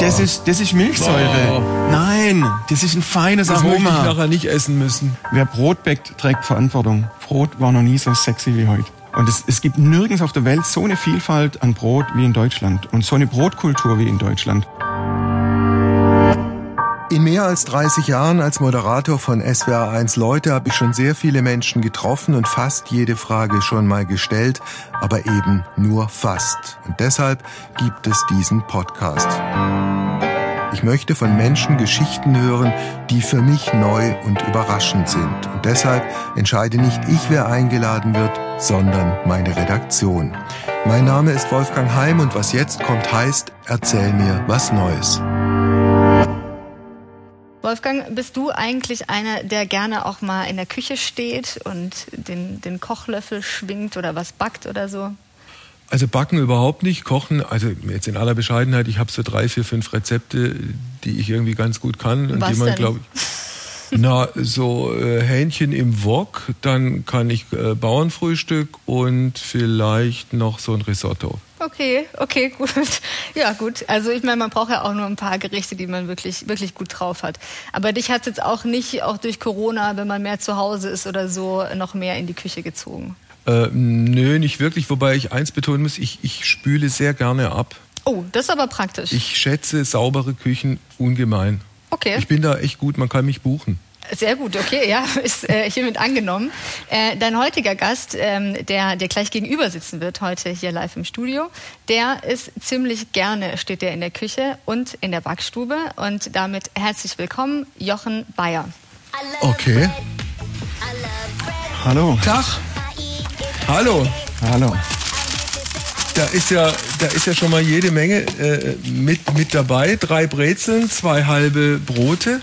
Das ist, das ist Milchsäure. Nein, das ist ein feines Das möchte ich Aroma. nachher nicht essen müssen. Wer Brot bäckt, trägt Verantwortung. Brot war noch nie so sexy wie heute. Und es, es gibt nirgends auf der Welt so eine Vielfalt an Brot wie in Deutschland und so eine Brotkultur wie in Deutschland. In mehr als 30 Jahren als Moderator von SWR1 Leute habe ich schon sehr viele Menschen getroffen und fast jede Frage schon mal gestellt, aber eben nur fast. Und deshalb gibt es diesen Podcast. Ich möchte von Menschen Geschichten hören, die für mich neu und überraschend sind. Und deshalb entscheide nicht ich, wer eingeladen wird, sondern meine Redaktion. Mein Name ist Wolfgang Heim und was jetzt kommt heißt, erzähl mir was Neues. Wolfgang, bist du eigentlich einer, der gerne auch mal in der Küche steht und den, den Kochlöffel schwingt oder was backt oder so? Also backen überhaupt nicht, kochen, also jetzt in aller Bescheidenheit, ich habe so drei, vier, fünf Rezepte, die ich irgendwie ganz gut kann und Was die man, glaube ich. Na, so äh, Hähnchen im Wok, dann kann ich äh, Bauernfrühstück und vielleicht noch so ein Risotto. Okay, okay, gut. Ja, gut. Also ich meine, man braucht ja auch nur ein paar Gerichte, die man wirklich, wirklich gut drauf hat. Aber dich hat jetzt auch nicht, auch durch Corona, wenn man mehr zu Hause ist oder so, noch mehr in die Küche gezogen. Äh, nö, nicht wirklich, wobei ich eins betonen muss, ich, ich spüle sehr gerne ab. Oh, das ist aber praktisch. Ich schätze saubere Küchen ungemein. okay. Ich bin da echt gut, man kann mich buchen. Sehr gut, okay, ja, ist äh, hiermit angenommen. Äh, dein heutiger Gast, ähm, der dir gleich gegenüber sitzen wird, heute hier live im Studio, der ist ziemlich gerne, steht der in der Küche und in der Backstube. Und damit herzlich willkommen, Jochen Bayer. Okay. Hallo. Tag. Hallo. Hallo. Da ist ja, da ist ja schon mal jede Menge äh, mit, mit dabei. Drei Brezeln, zwei halbe Brote.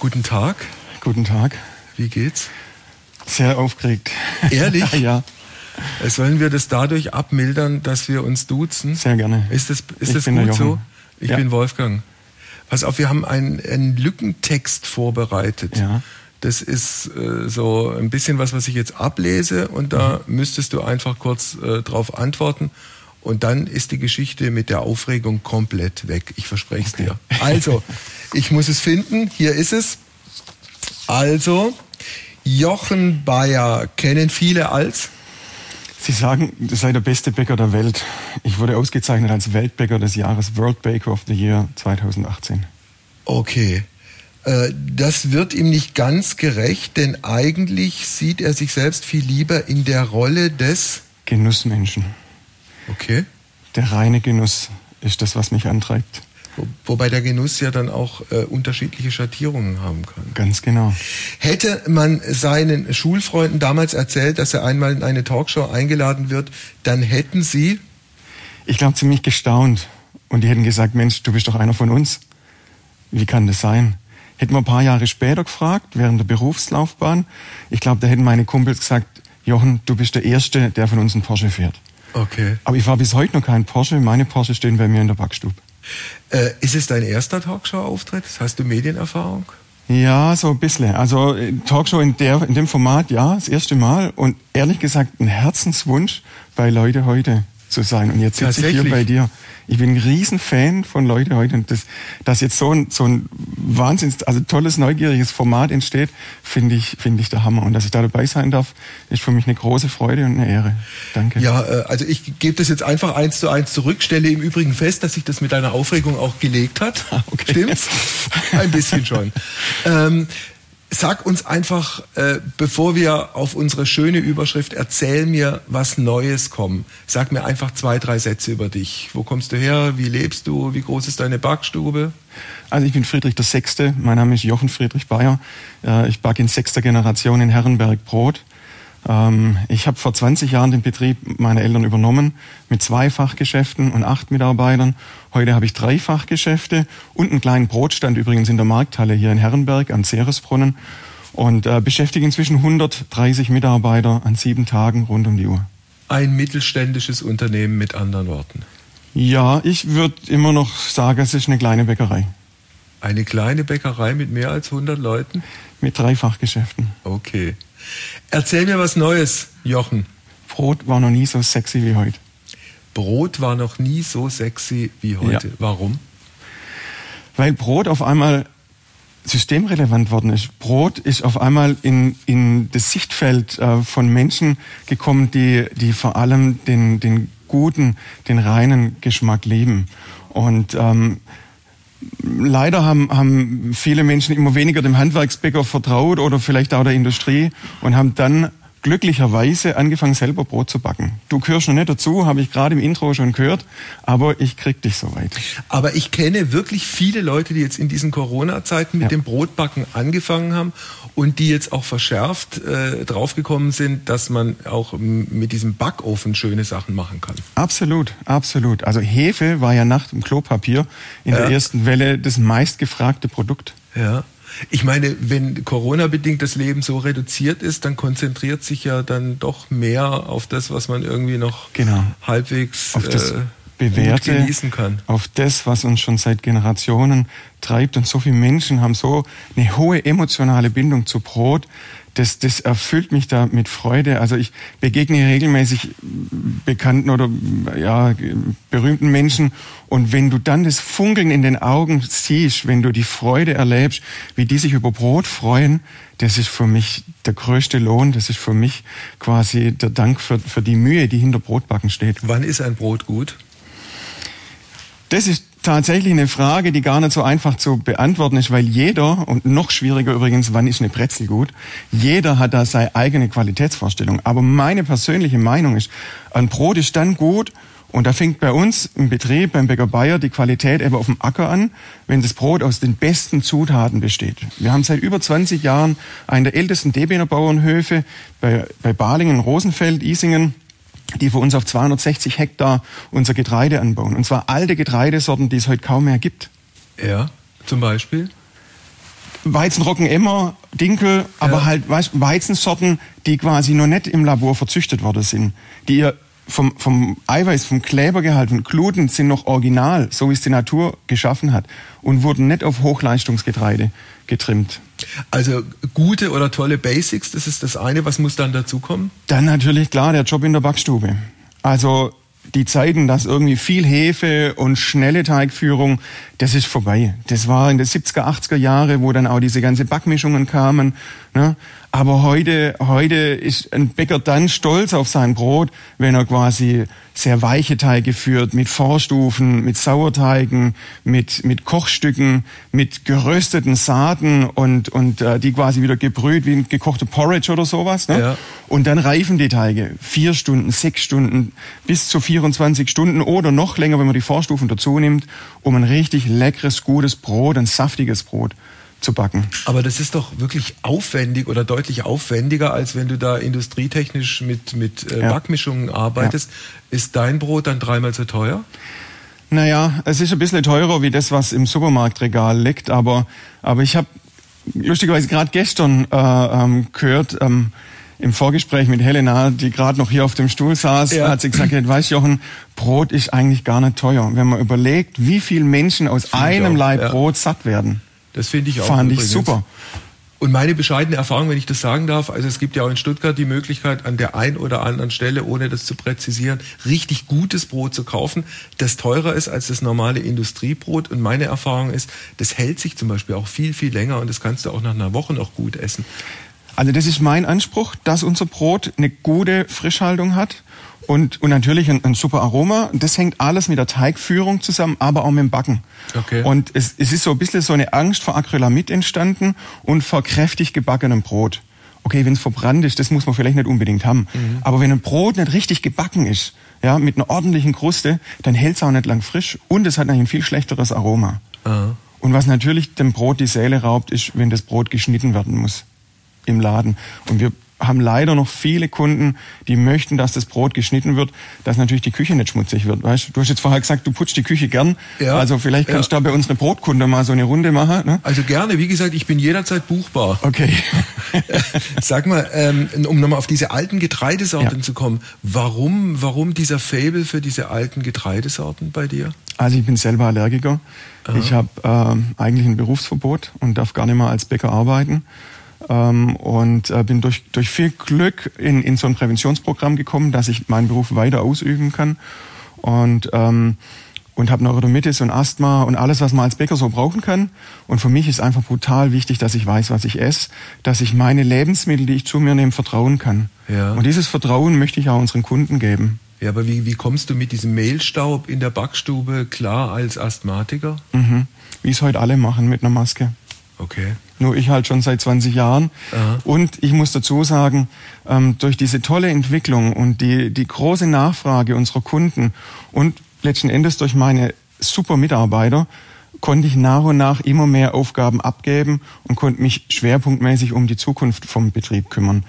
Guten Tag. Guten Tag. Wie geht's? Sehr aufgeregt. Ehrlich? ja, Äh, Sollen wir das dadurch abmildern, dass wir uns duzen? sehr gerne. Ist das, ist Ich das gut so? Ich Ja. bin Wolfgang. Pass auf, wir haben einen, einen Lückentext vorbereitet. Ja. Das ist äh, so ein bisschen was, was ich jetzt ablese und da Mhm. müsstest du einfach kurz äh, drauf antworten und dann ist die Geschichte mit der Aufregung komplett weg. Ich verspreche es dir. Also, ich muss es finden. Hier ist es. Also, Jochen Bayer kennen viele als Sie sagen, das sei der beste Bäcker der Welt. Ich wurde ausgezeichnet als Weltbäcker des Jahres, World Baker of the Year 2018. Okay. Äh, Das wird ihm nicht ganz gerecht, denn eigentlich sieht er sich selbst viel lieber in der Rolle des. Genussmenschen. Okay. Der reine Genuss ist das, was mich antreibt. Wo, wobei der Genuss ja dann auch äh, unterschiedliche Schattierungen haben kann. Ganz genau. Hätte man seinen Schulfreunden damals erzählt, dass er einmal in eine Talkshow eingeladen wird, dann hätten sie. Ich glaube, ziemlich gestaunt. Und die hätten gesagt, Mensch, du bist doch einer von uns. Wie kann das sein? Hätten wir ein paar Jahre später gefragt, während der Berufslaufbahn. Ich glaube, da hätten meine Kumpels gesagt, Jochen, du bist der Erste, der von uns einen Porsche fährt. Okay. Aber ich war bis heute noch kein Porsche. Meine Porsche stehen bei mir in der Backstube. Äh, ist es dein erster Talkshow-Auftritt? Hast du Medienerfahrung? Ja, so ein bisschen. Also äh, Talkshow in, der, in dem Format, ja, das erste Mal. Und ehrlich gesagt, ein Herzenswunsch, bei Leute heute zu sein. Und jetzt sitze ich hier bei dir. Ich bin ein Riesenfan von Leute heute. Und das, dass jetzt so ein, so ein wahnsinns, also tolles, neugieriges Format entsteht, finde ich, finde ich der Hammer. Und dass ich da dabei sein darf, ist für mich eine große Freude und eine Ehre. Danke. Ja, äh, also ich gebe das jetzt einfach eins zu eins zurück, stelle im Übrigen fest, dass sich das mit deiner Aufregung auch gelegt hat. okay. Stimmt's? Ein bisschen schon. Ähm, sag uns einfach, äh, bevor wir auf unsere schöne Überschrift Erzähl mir was Neues kommen, sag mir einfach zwei, drei Sätze über dich. Wo kommst du her? Wie lebst du? Wie groß ist deine Backstube? Also ich bin Friedrich der Sechste. Mein Name ist Jochen Friedrich Bayer. Äh, Ich backe in sechster Generation in Herrenberg Brot. Ähm, Ich habe vor 20 Jahren den Betrieb meiner Eltern übernommen mit zwei Fachgeschäften und acht Mitarbeitern. Heute habe ich drei Fachgeschäfte und einen kleinen Brotstand übrigens in der Markthalle hier in Herrenberg am Ceresbrunnen und äh, beschäftige inzwischen 130 Mitarbeiter an sieben Tagen rund um die Uhr. Ein mittelständisches Unternehmen mit anderen Worten. Ja, ich würde immer noch sagen, es ist eine kleine Bäckerei Eine kleine Bäckerei mit mehr als 100 Leuten? mit drei Fachgeschäften. Okay. Erzähl mir was Neues, Jochen. Brot war noch nie so sexy wie heute. Brot war noch nie so sexy wie heute. Ja. Warum? Weil Brot auf einmal systemrelevant worden ist. Brot ist auf einmal in, in das Sichtfeld äh, von Menschen gekommen, die, die vor allem den, den guten, den reinen Geschmack lieben. Und ähm, leider haben, haben viele Menschen immer weniger dem Handwerksbäcker vertraut oder vielleicht auch der Industrie und haben dann glücklicherweise angefangen, selber Brot zu backen. Du gehörst noch nicht dazu, habe ich gerade im Intro schon gehört, aber ich krieg dich soweit. Aber ich kenne wirklich viele Leute, die jetzt in diesen Corona-Zeiten mit ja. dem Brotbacken angefangen haben und die jetzt auch verschärft äh, draufgekommen sind, dass man auch mit diesem Backofen schöne Sachen machen kann. Absolut, absolut. Also Hefe war ja nach dem Klopapier in ja. der ersten Welle das meistgefragte Produkt. Ja. Ich meine, wenn Corona-bedingt das Leben so reduziert ist, dann konzentriert sich ja dann doch mehr auf das, was man irgendwie noch genau. halbwegs auf das äh, Bewährte, genießen kann. Auf das, was uns schon seit Generationen treibt. Und so viele Menschen haben so eine hohe emotionale Bindung zu Brot, das, das erfüllt mich da mit Freude. Also ich begegne regelmäßig bekannten oder ja, berühmten Menschen und wenn du dann das Funkeln in den Augen siehst, wenn du die Freude erlebst, wie die sich über Brot freuen, das ist für mich der größte Lohn, das ist für mich quasi der Dank für, für die Mühe, die hinter Brotbacken steht. Wann ist ein Brot gut? Das ist tatsächlich eine Frage, die gar nicht so einfach zu beantworten ist, weil jeder, und noch schwieriger übrigens, wann ist eine Brezel gut, jeder hat da seine eigene Qualitätsvorstellung. Aber meine persönliche Meinung ist, ein Brot ist dann gut, und da fängt bei uns im Betrieb, beim Bäcker Bayer, die Qualität eben auf dem Acker an, wenn das Brot aus den besten Zutaten besteht. Wir haben seit über 20 Jahren einen der ältesten Debener Bauernhöfe bei, bei Balingen, Rosenfeld, Isingen, die für uns auf 260 Hektar unser Getreide anbauen. Und zwar alte Getreidesorten, die es heute kaum mehr gibt. Ja, zum Beispiel? Weizenrocken Emmer, Dinkel, aber ja. halt weißt, Weizensorten, die quasi noch nicht im Labor verzüchtet worden sind, die ihr vom, vom Eiweiß, vom Klebergehalt, von Gluten sind noch original, so wie es die Natur geschaffen hat und wurden nicht auf Hochleistungsgetreide getrimmt. Also gute oder tolle Basics, das ist das eine. Was muss dann dazu kommen? Dann natürlich klar der Job in der Backstube. Also die Zeiten, dass irgendwie viel Hefe und schnelle Teigführung, das ist vorbei. Das war in den 70er, 80er Jahre, wo dann auch diese ganze Backmischungen kamen. Ne? Aber heute, heute ist ein Bäcker dann stolz auf sein Brot, wenn er quasi sehr weiche Teige führt, mit Vorstufen, mit Sauerteigen, mit, mit Kochstücken, mit gerösteten Saaten und, und äh, die quasi wieder gebrüht wie ein gekochte Porridge oder sowas. Ne? Ja. Und dann reifen die Teige. Vier Stunden, sechs Stunden, bis zu 24 Stunden oder noch länger, wenn man die Vorstufen dazu nimmt, um ein richtig leckeres, gutes Brot, ein saftiges Brot zu backen. Aber das ist doch wirklich aufwendig oder deutlich aufwendiger, als wenn du da industrietechnisch mit, mit äh, ja. Backmischungen arbeitest. Ja. Ist dein Brot dann dreimal so teuer? Naja, es ist ein bisschen teurer wie das, was im Supermarktregal liegt, aber, aber ich habe lustigerweise gerade gestern äh, ähm, gehört, ähm, im Vorgespräch mit Helena, die gerade noch hier auf dem Stuhl saß, ja. hat sie gesagt, weißt Jochen, Brot ist eigentlich gar nicht teuer. Wenn man überlegt, wie viele Menschen aus Find einem Laib ja. Brot satt werden. Das finde ich auch. Fand übrigens. ich super. Und meine bescheidene Erfahrung, wenn ich das sagen darf, also es gibt ja auch in Stuttgart die Möglichkeit, an der einen oder anderen Stelle, ohne das zu präzisieren, richtig gutes Brot zu kaufen, das teurer ist als das normale Industriebrot. Und meine Erfahrung ist, das hält sich zum Beispiel auch viel, viel länger und das kannst du auch nach einer Woche noch gut essen. Also das ist mein Anspruch, dass unser Brot eine gute Frischhaltung hat und, und natürlich ein, ein, super Aroma. Das hängt alles mit der Teigführung zusammen, aber auch mit dem Backen. Okay. Und es, es ist so ein bisschen so eine Angst vor Acrylamid entstanden und vor kräftig gebackenem Brot. Okay, wenn es verbrannt ist, das muss man vielleicht nicht unbedingt haben. Mhm. Aber wenn ein Brot nicht richtig gebacken ist, ja, mit einer ordentlichen Kruste, dann hält es auch nicht lang frisch und es hat eigentlich ein viel schlechteres Aroma. Aha. Und was natürlich dem Brot die Seele raubt, ist, wenn das Brot geschnitten werden muss im Laden. Und wir haben leider noch viele Kunden, die möchten, dass das Brot geschnitten wird, dass natürlich die Küche nicht schmutzig wird. Weißt? Du hast jetzt vorher gesagt, du putzt die Küche gern. Ja, also vielleicht kannst ja. du da bei uns eine Brotkunde mal so eine Runde machen. Ne? Also gerne. Wie gesagt, ich bin jederzeit buchbar. Okay. Sag mal, ähm, um nochmal auf diese alten Getreidesorten ja. zu kommen, warum, warum dieser Fable für diese alten Getreidesorten bei dir? Also ich bin selber Allergiker. Aha. Ich habe äh, eigentlich ein Berufsverbot und darf gar nicht mehr als Bäcker arbeiten ähm, und äh, bin durch, durch viel Glück in, in so ein Präventionsprogramm gekommen, dass ich meinen Beruf weiter ausüben kann. Und ähm, und habe Neurodermitis und Asthma und alles, was man als Bäcker so brauchen kann. Und für mich ist einfach brutal wichtig, dass ich weiß, was ich esse, dass ich meine Lebensmittel, die ich zu mir nehme, vertrauen kann. Ja. Und dieses Vertrauen möchte ich auch unseren Kunden geben. Ja, aber wie, wie kommst du mit diesem Mehlstaub in der Backstube klar als Asthmatiker? Mhm. Wie es heute alle machen mit einer Maske. Okay. Nur ich halt schon seit 20 Jahren. Aha. Und ich muss dazu sagen, ähm, durch diese tolle Entwicklung und die, die große Nachfrage unserer Kunden und letzten Endes durch meine super Mitarbeiter konnte ich nach und nach immer mehr Aufgaben abgeben und konnte mich schwerpunktmäßig um die Zukunft vom Betrieb kümmern.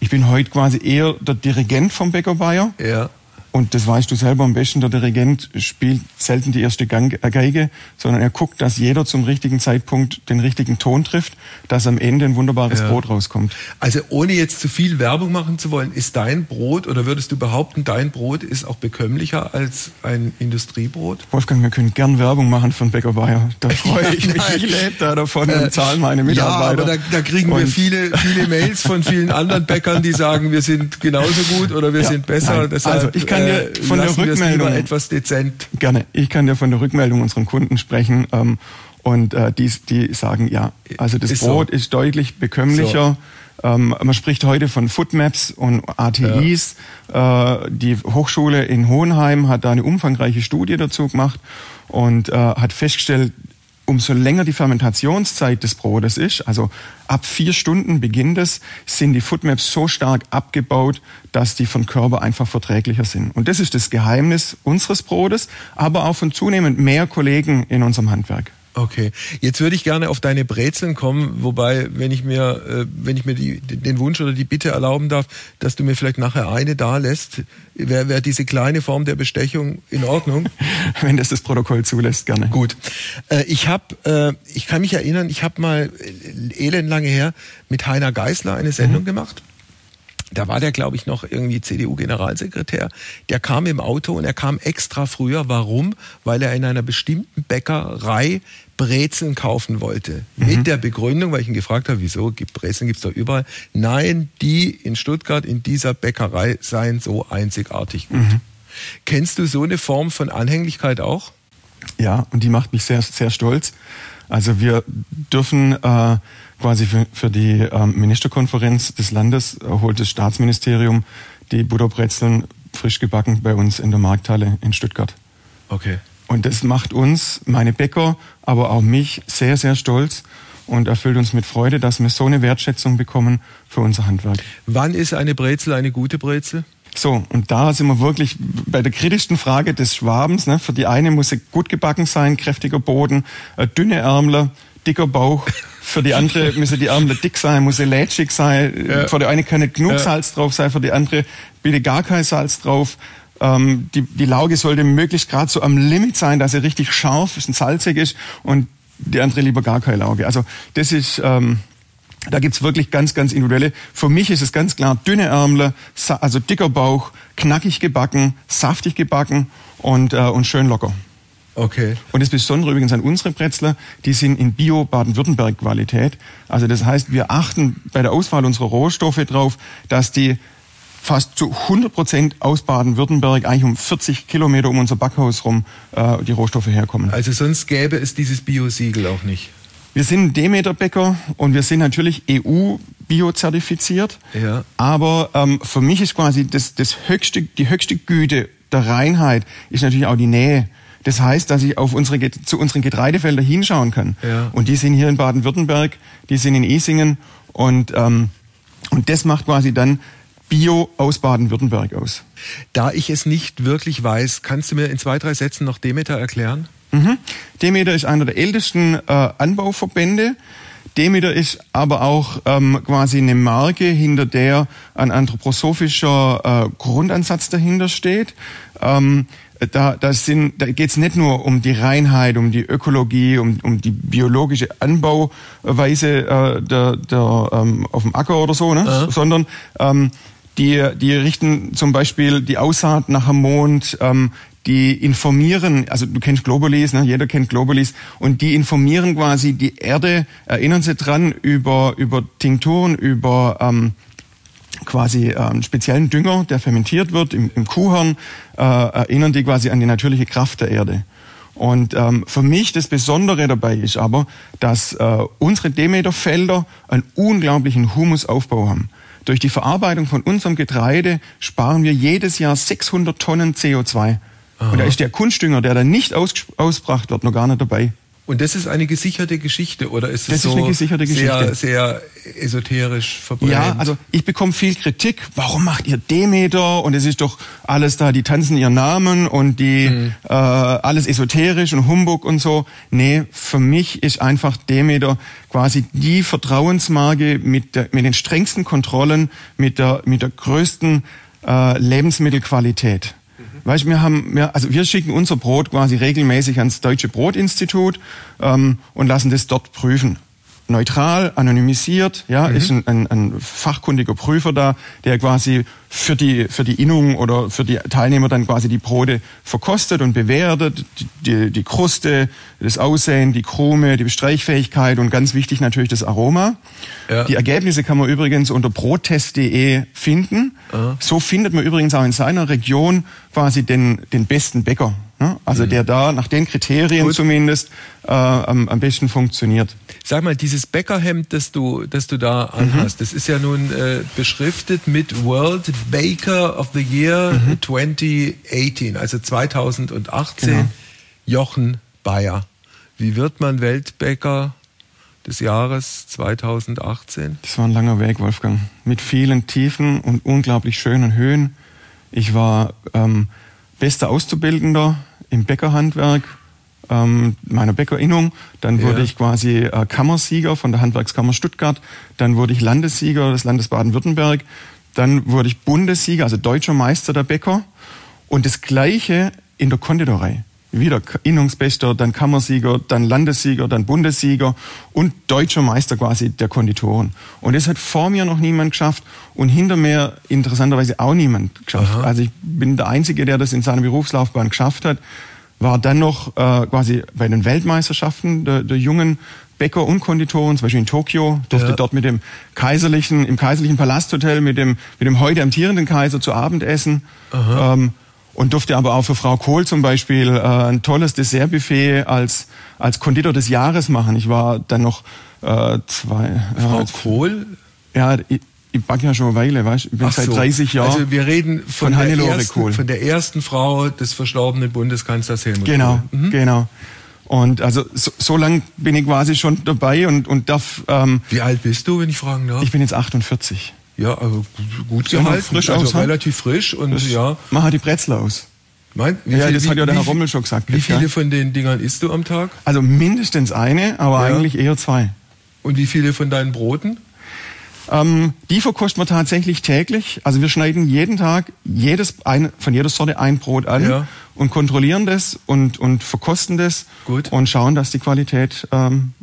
Ich bin heute quasi eher der Dirigent vom Bäcker Bayer. Ja. Und das weißt du selber am besten, der Dirigent spielt selten die erste äh, Geige, sondern er guckt, dass jeder zum richtigen Zeitpunkt den richtigen Ton trifft, dass am Ende ein wunderbares ja. Brot rauskommt. Also ohne jetzt zu viel Werbung machen zu wollen, ist dein Brot oder würdest du behaupten, dein Brot ist auch bekömmlicher als ein Industriebrot? Wolfgang, wir können gern Werbung machen von Bäcker Bayer. Da freue ich mich. Ich lebe da davon und zahle meine Mitarbeiter. Ja, aber da, da kriegen und wir viele, viele Mails von vielen anderen Bäckern, die sagen, wir sind genauso gut oder wir ja, sind besser. Deshalb, also ich kann dir von der Rückmeldung etwas dezent. Gerne. Ich kann dir von der Rückmeldung unseren Kunden sprechen. Ähm, und äh, die, die sagen ja. Also das ist Brot so. ist deutlich bekömmlicher. So. Ähm, man spricht heute von Footmaps und ATIs. Ja. Äh, die Hochschule in Hohenheim hat da eine umfangreiche Studie dazu gemacht und äh, hat festgestellt, umso länger die Fermentationszeit des Brotes ist, also ab vier Stunden beginnt es, sind die Foodmaps so stark abgebaut, dass die von Körper einfach verträglicher sind. Und das ist das Geheimnis unseres Brotes, aber auch von zunehmend mehr Kollegen in unserem Handwerk. Okay, jetzt würde ich gerne auf deine Brezeln kommen, wobei, wenn ich mir, äh, wenn ich mir die, den Wunsch oder die Bitte erlauben darf, dass du mir vielleicht nachher eine da lässt, wäre wär diese kleine Form der Bestechung in Ordnung? wenn das das Protokoll zulässt, gerne. Gut. Äh, ich habe, äh, ich kann mich erinnern, ich habe mal äh, elendlange her mit Heiner Geißler eine Sendung mhm. gemacht da war der, glaube ich, noch irgendwie CDU-Generalsekretär. Der kam im Auto und er kam extra früher. Warum? Weil er in einer bestimmten Bäckerei Brezeln kaufen wollte. Mhm. Mit der Begründung, weil ich ihn gefragt habe, wieso, gibt Brezeln gibt's doch überall. Nein, die in Stuttgart in dieser Bäckerei seien so einzigartig gut. Mhm. Kennst du so eine Form von Anhänglichkeit auch? Ja, und die macht mich sehr, sehr stolz. Also wir dürfen äh, quasi für, für die ähm, Ministerkonferenz des Landes äh, holt das Staatsministerium die Butterbrezeln frisch gebacken bei uns in der Markthalle in Stuttgart. Okay. Und das macht uns, meine Bäcker, aber auch mich sehr, sehr stolz und erfüllt uns mit Freude, dass wir so eine Wertschätzung bekommen für unser Handwerk. Wann ist eine Brezel eine gute Brezel? So, und da sind wir wirklich bei der kritischsten Frage des Schwabens. Ne? Für die eine muss sie gut gebacken sein, kräftiger Boden, dünne Ärmel, dicker Bauch. Für die andere müssen die Ärmel dick sein, muss sie lätschig sein. Ja. Für die eine kann nicht genug ja. Salz drauf sein, für die andere bitte gar kein Salz drauf. Ähm, die, die Lauge sollte möglichst gerade so am Limit sein, dass sie richtig scharf ist und salzig ist und die andere lieber gar keine Lauge. Also das ist... Ähm, da gibt's wirklich ganz, ganz individuelle. Für mich ist es ganz klar dünne Ärmel, also dicker Bauch, knackig gebacken, saftig gebacken und, äh, und schön locker. Okay. Und das Besondere übrigens an unsere Bretzler, die sind in Bio-Baden-Württemberg-Qualität. Also das heißt, wir achten bei der Auswahl unserer Rohstoffe drauf, dass die fast zu 100 Prozent aus Baden-Württemberg, eigentlich um 40 Kilometer um unser Backhaus rum, äh, die Rohstoffe herkommen. Also sonst gäbe es dieses Bio-Siegel auch nicht. Wir sind Demeter-Bäcker und wir sind natürlich EU-Bio-zertifiziert. Ja. Aber ähm, für mich ist quasi das, das höchste, die höchste Güte der Reinheit ist natürlich auch die Nähe das heißt, dass ich auf unsere, zu unseren Getreidefeldern hinschauen kann. Ja. Und die sind hier in Baden-Württemberg, die sind in Esingen und, ähm, und das macht quasi dann Bio aus Baden-Württemberg aus. Da ich es nicht wirklich weiß, kannst du mir in zwei, drei Sätzen noch Demeter erklären? Mhm. Demeter ist einer der ältesten äh, Anbauverbände. Demeter ist aber auch ähm, quasi eine Marke, hinter der ein anthroposophischer äh, Grundansatz dahinter steht. Ähm, da, da, sind, da geht es nicht nur um die Reinheit, um die Ökologie, um, um die biologische Anbauweise äh, der, der, ähm, auf dem Acker oder so, ne? Ja. sondern ähm, die, die richten zum Beispiel die Aussaat nach dem Mond, ähm, die informieren, also du kennst Globalis, ne? jeder kennt Globalis, und die informieren quasi die Erde, erinnern sie dran über, über Tinkturen, über ähm, quasi äh, einen speziellen Dünger, der fermentiert wird im, im Kuhhorn, äh, erinnern die quasi an die natürliche Kraft der Erde. Und ähm, für mich das Besondere dabei ist aber, dass äh, unsere Demeterfelder einen unglaublichen Humusaufbau haben. Durch die Verarbeitung von unserem Getreide sparen wir jedes Jahr 600 Tonnen CO2. Aha. Und da ist der Kunstdünger, der dann nicht aus, ausgebracht wird, noch gar nicht dabei. Und das ist eine gesicherte Geschichte oder ist es das so ist eine gesicherte Geschichte. sehr, sehr esoterisch verbreitet? Ja, also ich bekomme viel Kritik. Warum macht ihr Demeter? Und es ist doch alles da, die tanzen ihren Namen und die mhm. äh, alles esoterisch und Humbug und so. Nee, für mich ist einfach Demeter quasi die Vertrauensmarke mit, der, mit den strengsten Kontrollen, mit der, mit der größten äh, Lebensmittelqualität. Weißt, wir haben, wir, also wir schicken unser Brot quasi regelmäßig ans Deutsche Brotinstitut ähm, und lassen das dort prüfen neutral, anonymisiert, ja, mhm. ist ein, ein, ein fachkundiger Prüfer da, der quasi für die, für die Innung oder für die Teilnehmer dann quasi die Brote verkostet und bewertet, die, die, Kruste, das Aussehen, die Krume, die Bestreichfähigkeit und ganz wichtig natürlich das Aroma. Ja. Die Ergebnisse kann man übrigens unter brottest.de finden. Aha. So findet man übrigens auch in seiner Region quasi den, den besten Bäcker. Ne? Also mhm. der da nach den Kriterien Gut. zumindest äh, am, am besten funktioniert. Sag mal, dieses Bäckerhemd, das du, das du da anhast, mhm. das ist ja nun äh, beschriftet mit World Baker of the Year mhm. 2018, also 2018. Genau. Jochen Bayer. Wie wird man Weltbäcker des Jahres 2018? Das war ein langer Weg, Wolfgang, mit vielen Tiefen und unglaublich schönen Höhen. Ich war ähm, bester Auszubildender im Bäckerhandwerk ähm, meiner Bäckerinnung. Dann wurde ich quasi äh, Kammersieger von der Handwerkskammer Stuttgart. Dann wurde ich Landessieger des Landes Baden-Württemberg. Dann wurde ich Bundessieger, also deutscher Meister der Bäcker. Und das Gleiche in der Konditorei wieder Innungsbester, dann Kammersieger, dann Landessieger, dann Bundessieger und deutscher Meister quasi der Konditoren. Und das hat vor mir noch niemand geschafft und hinter mir interessanterweise auch niemand geschafft. Aha. Also ich bin der Einzige, der das in seiner Berufslaufbahn geschafft hat. War dann noch äh, quasi bei den Weltmeisterschaften der, der jungen Bäcker und Konditoren, zum Beispiel in Tokio, durfte ja. dort mit dem kaiserlichen, im kaiserlichen Palasthotel mit dem, mit dem heute amtierenden Kaiser zu Abend essen. Ähm, und durfte aber auch für Frau Kohl zum Beispiel äh, ein tolles Dessertbuffet als, als Konditor des Jahres machen. Ich war dann noch äh, zwei... Frau äh, Kohl? Ja, ich, backe ja schon eine Weile, weißt Ich bin Ach seit so. 30 Jahren. Also wir reden von, von, der ersten, von der ersten Frau des verstorbenen Bundeskanzlers Helmut Genau, Kohl. Mhm. genau. Und also so, so lang bin ich quasi schon dabei und, und darf... Ähm, Wie alt bist du, wenn ich fragen darf? Ich bin jetzt 48. Ja, also gut gehalten, frisch also aus, relativ frisch und das ja. Mach halt die Brezel aus. Mein, ja, viel, das wie, hat ja der Herr Rommel schon gesagt. Wie viele ja? von den Dingern isst du am Tag? Also mindestens eine, aber ja. eigentlich eher zwei. Und wie viele von deinen Broten? Ähm, die verkosten wir tatsächlich täglich. Also wir schneiden jeden Tag jedes ein, von jeder Sorte ein Brot an ja. und kontrollieren das und, und verkosten das Gut. und schauen, dass die Qualität ähm,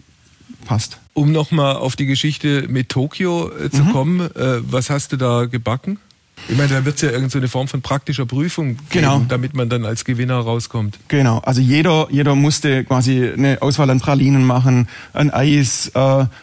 passt. Um nochmal auf die Geschichte mit Tokio äh, zu mhm. kommen, äh, was hast du da gebacken? Ich meine, da wird es ja irgendeine Form von praktischer Prüfung geben, genau. damit man dann als Gewinner rauskommt. Genau, also jeder, jeder musste quasi eine Auswahl an Pralinen machen, ein Eis, äh,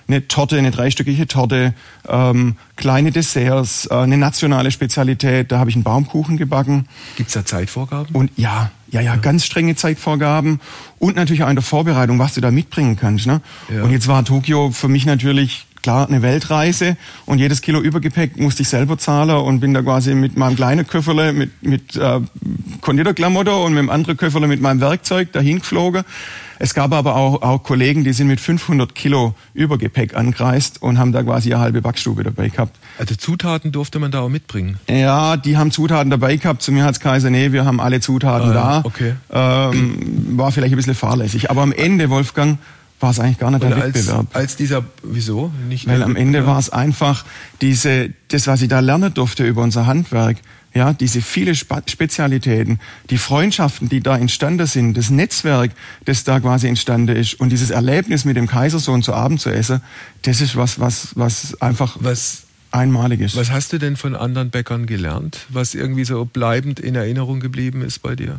eine Torte, eine dreistöckige Torte, ähm, kleine Desserts, äh, eine nationale Spezialität, da habe ich einen Baumkuchen gebacken. Gibt's da Zeitvorgaben? Und ja, ja, ja, ganz strenge Zeitvorgaben und natürlich auch in der Vorbereitung, was du da mitbringen kannst. Ne? Ja. Und jetzt war Tokio für mich natürlich klar eine Weltreise und jedes Kilo Übergepäck musste ich selber zahlen und bin da quasi mit meinem kleinen Köfferle mit mit äh, Konditorklamotter und mit dem anderen Köfferle mit meinem Werkzeug dahin geflogen. Es gab aber auch, auch Kollegen, die sind mit 500 Kilo Übergepäck angereist und haben da quasi eine halbe Backstube dabei gehabt. Also Zutaten durfte man da auch mitbringen? Ja, die haben Zutaten dabei gehabt. Zu mir hat's geheißen, nee, wir haben alle Zutaten ah, da. Okay. Ähm, war vielleicht ein bisschen fahrlässig. Aber am Ende, Wolfgang, war es eigentlich gar nicht der als, Wettbewerb. Als dieser, wieso? Nicht Weil am Ende war es einfach diese, das, was ich da lernen durfte über unser Handwerk, ja, diese viele Spezialitäten, die Freundschaften, die da entstanden sind, das Netzwerk, das da quasi entstanden ist und dieses Erlebnis mit dem Kaisersohn zu Abend zu essen, das ist was, was, was einfach was, einmalig ist. Was hast du denn von anderen Bäckern gelernt, was irgendwie so bleibend in Erinnerung geblieben ist bei dir?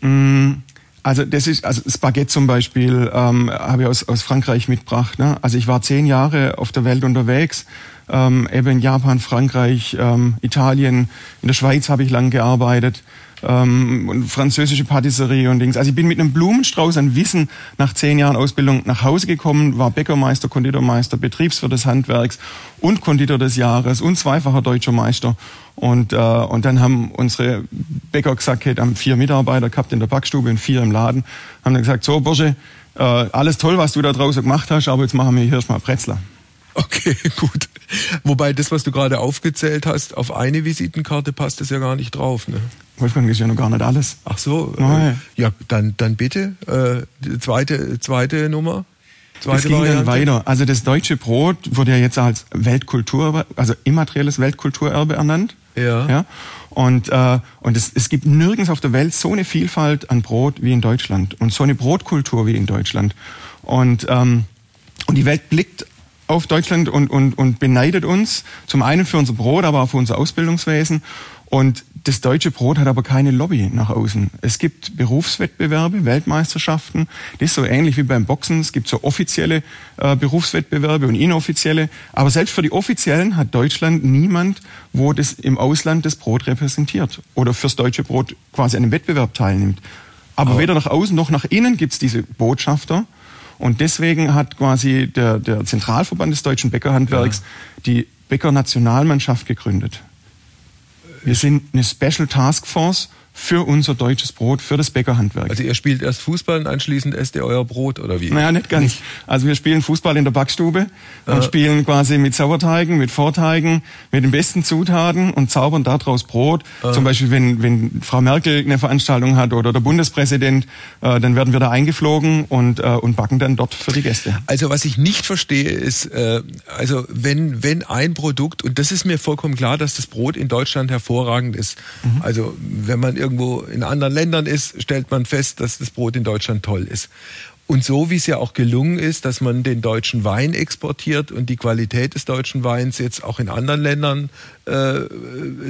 Mm, also das ist, also Spaghetti zum Beispiel ähm, habe ich aus, aus Frankreich mitgebracht. Ne? Also ich war zehn Jahre auf der Welt unterwegs, ähm, eben in Japan, Frankreich, ähm, Italien, in der Schweiz habe ich lang gearbeitet. Ähm, und französische Patisserie und Dings. Also ich bin mit einem Blumenstrauß an Wissen nach zehn Jahren Ausbildung nach Hause gekommen, war Bäckermeister, Konditormeister, Betriebswirt des Handwerks und Konditor des Jahres und zweifacher deutscher Meister. Und, äh, und dann haben unsere Bäcker gesagt, hey, haben vier Mitarbeiter gehabt in der Backstube und vier im Laden, haben dann gesagt, so Bursche, äh, alles toll, was du da draußen gemacht hast, aber jetzt machen wir hier erstmal Bretzler. Okay, gut. Wobei das, was du gerade aufgezählt hast, auf eine Visitenkarte passt das ja gar nicht drauf. Ne? Wolfgang, das ist ja noch gar nicht alles. Ach so. Nein. Äh, ja, dann, dann bitte. Äh, zweite, zweite Nummer. Zweite Es ging Variante. dann weiter. Also das deutsche Brot wurde ja jetzt als Weltkulturerbe, also immaterielles Weltkulturerbe ernannt. Ja. ja? Und, äh, und es, es gibt nirgends auf der Welt so eine Vielfalt an Brot wie in Deutschland und so eine Brotkultur wie in Deutschland. Und, ähm, und die Welt blickt auf Deutschland und, und, und beneidet uns, zum einen für unser Brot, aber auch für unser Ausbildungswesen. Und das deutsche Brot hat aber keine Lobby nach außen. Es gibt Berufswettbewerbe, Weltmeisterschaften. Das ist so ähnlich wie beim Boxen. Es gibt so offizielle äh, Berufswettbewerbe und inoffizielle. Aber selbst für die offiziellen hat Deutschland niemand, wo das im Ausland das Brot repräsentiert oder fürs deutsche Brot quasi an einem Wettbewerb teilnimmt. Aber weder nach außen noch nach innen gibt's diese Botschafter. Und deswegen hat quasi der, der Zentralverband des deutschen Bäckerhandwerks die Bäcker-Nationalmannschaft gegründet. Wir sind eine Special Task Force für unser deutsches Brot, für das Bäckerhandwerk. Also ihr spielt erst Fußball und anschließend esst ihr euer Brot oder wie? Naja, nicht ganz. Also wir spielen Fußball in der Backstube und spielen quasi mit Sauerteigen, mit Vorteigen, mit den besten Zutaten und zaubern daraus Brot. Zum Beispiel, wenn, wenn Frau Merkel eine Veranstaltung hat oder der Bundespräsident, äh, dann werden wir da eingeflogen und, äh, und backen dann dort für die Gäste. Also was ich nicht verstehe ist, äh, also wenn wenn ein Produkt und das ist mir vollkommen klar, dass das Brot in Deutschland hervorragend ist. Also wenn man irgendwo in anderen Ländern ist, stellt man fest, dass das Brot in Deutschland toll ist. Und so wie es ja auch gelungen ist, dass man den deutschen Wein exportiert und die Qualität des deutschen Weins jetzt auch in anderen Ländern äh,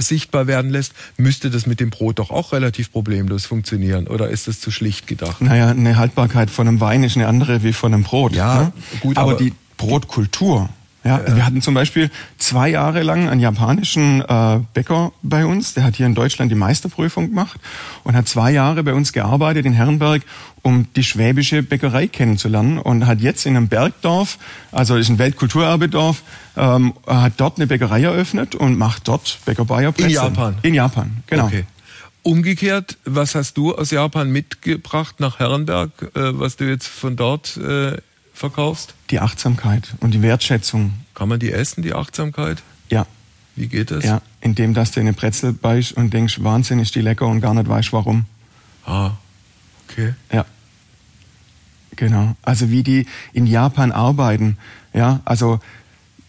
sichtbar werden lässt, müsste das mit dem Brot doch auch relativ problemlos funktionieren. Oder ist das zu schlicht gedacht? Naja, eine Haltbarkeit von einem Wein ist eine andere wie von einem Brot. Ja, ne? gut, aber, aber- die Brotkultur. Ja, also wir hatten zum Beispiel zwei Jahre lang einen japanischen äh, Bäcker bei uns, der hat hier in Deutschland die Meisterprüfung gemacht und hat zwei Jahre bei uns gearbeitet in Herrenberg, um die schwäbische Bäckerei kennenzulernen und hat jetzt in einem Bergdorf, also ist ein Weltkulturerbedorf, ähm, hat dort eine Bäckerei eröffnet und macht dort Bäcker Bayer In Japan? In Japan, genau. Okay. Umgekehrt, was hast du aus Japan mitgebracht nach Herrenberg, äh, was du jetzt von dort äh, verkaufst? Die Achtsamkeit und die Wertschätzung. Kann man die essen, die Achtsamkeit? Ja, Wie geht das? Ja, indem dass du in eine Brezel beißt und denkst, Wahnsinn ist die lecker und gar nicht weißt warum. Ah, okay. Ja. Genau. Also wie die in Japan arbeiten. Ja, also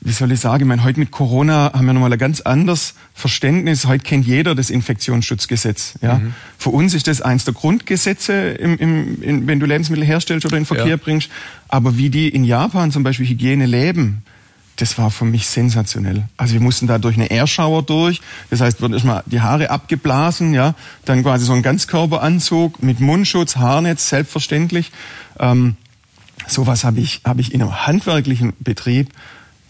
wie soll ich sagen, ich meine, heute mit Corona haben wir nochmal ein ganz anderes Verständnis. Heute kennt jeder das Infektionsschutzgesetz. Ja? Für uns ist das eins der Grundgesetze, im, im, in, wenn du Lebensmittel herstellst oder in Verkehr Ja. bringst. Aber wie die in Japan zum Beispiel Hygiene leben, das war für mich sensationell. Also wir mussten da durch eine Airshower durch. Das heißt, wird erstmal die Haare abgeblasen, ja, dann quasi so ein Ganzkörperanzug mit Mundschutz, Haarnetz, selbstverständlich. Ähm, sowas habe ich, habe ich in einem handwerklichen Betrieb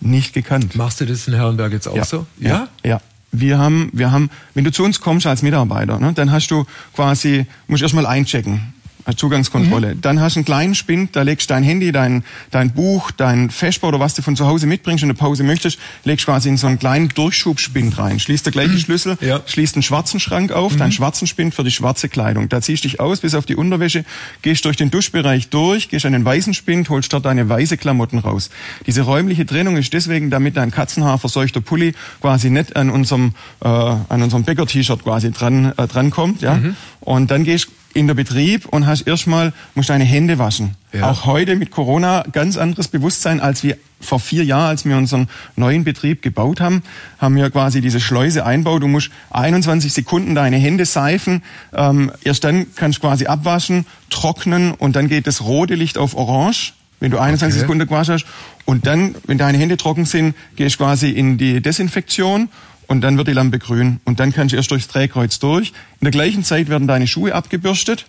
nicht gekannt. Machst du das in Herrenberg jetzt auch so? Ja. ja. Wir haben, wir haben, wenn du zu uns kommst als Mitarbeiter, ne, dann hast du quasi, musst erstmal einchecken. Als Zugangskontrolle. Dann hast du einen kleinen Spind, da legst du dein Handy, dein, dein Buch, dein Vesper oder was du von zu Hause mitbringst und eine Pause möchtest, legst quasi in so einen kleinen Durchschubspind rein. Schließt der gleiche Schlüssel, Ja. schließt einen schwarzen Schrank auf, deinen schwarzen Spind für die schwarze Kleidung. Da ziehst du dich aus bis auf die Unterwäsche, gehst durch den Duschbereich durch, gehst an den weißen Spind, holst dort deine weiße Klamotten raus. Diese räumliche Trennung ist deswegen, damit dein Katzenhaar verseuchter Pulli quasi nicht an unserem, äh, an unserem Bäcker-T-Shirt quasi dran, äh, dran kommt, ja. Und dann gehst in der Betrieb und hast erstmal, musst deine Hände waschen. Ja. Auch heute mit Corona ganz anderes Bewusstsein als wir vor vier Jahren, als wir unseren neuen Betrieb gebaut haben, haben wir quasi diese Schleuse einbaut. Du musst 21 Sekunden deine Hände seifen. Ähm, erst dann kannst du quasi abwaschen, trocknen und dann geht das rote Licht auf orange, wenn du 21 Okay. Sekunden gewaschen hast. Und dann, wenn deine Hände trocken sind, gehst du quasi in die Desinfektion und dann wird die Lampe grün. Und dann kannst du erst durchs Drehkreuz durch. In der gleichen Zeit werden deine Schuhe abgebürstet